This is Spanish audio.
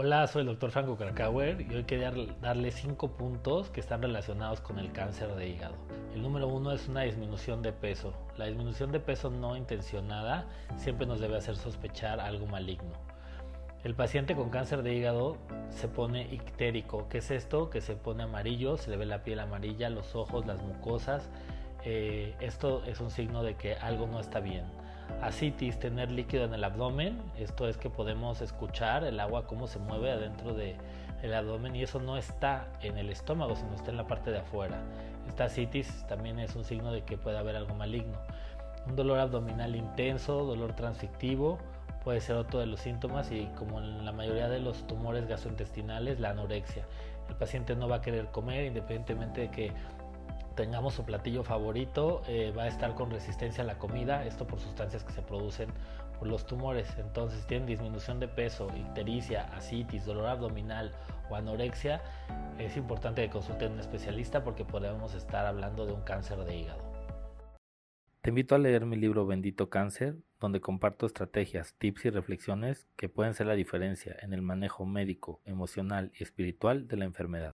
Hola, soy el doctor Franco Krakauer y hoy quería darle cinco puntos que están relacionados con el cáncer de hígado. El número uno es una disminución de peso. La disminución de peso no intencionada siempre nos debe hacer sospechar algo maligno. El paciente con cáncer de hígado se pone ictérico. ¿Qué es esto? Que se pone amarillo, se le ve la piel amarilla, los ojos, las mucosas. Eh, esto es un signo de que algo no está bien asitis, tener líquido en el abdomen, esto es que podemos escuchar el agua cómo se mueve adentro del abdomen y eso no está en el estómago, sino está en la parte de afuera. Esta asitis también es un signo de que puede haber algo maligno. Un dolor abdominal intenso, dolor transfictivo, puede ser otro de los síntomas y como en la mayoría de los tumores gastrointestinales, la anorexia. El paciente no va a querer comer independientemente de que tengamos su platillo favorito, eh, va a estar con resistencia a la comida, esto por sustancias que se producen por los tumores. Entonces, si tienen disminución de peso, ictericia, asitis, dolor abdominal o anorexia, es importante que consulten a un especialista porque podemos estar hablando de un cáncer de hígado. Te invito a leer mi libro Bendito Cáncer, donde comparto estrategias, tips y reflexiones que pueden ser la diferencia en el manejo médico, emocional y espiritual de la enfermedad.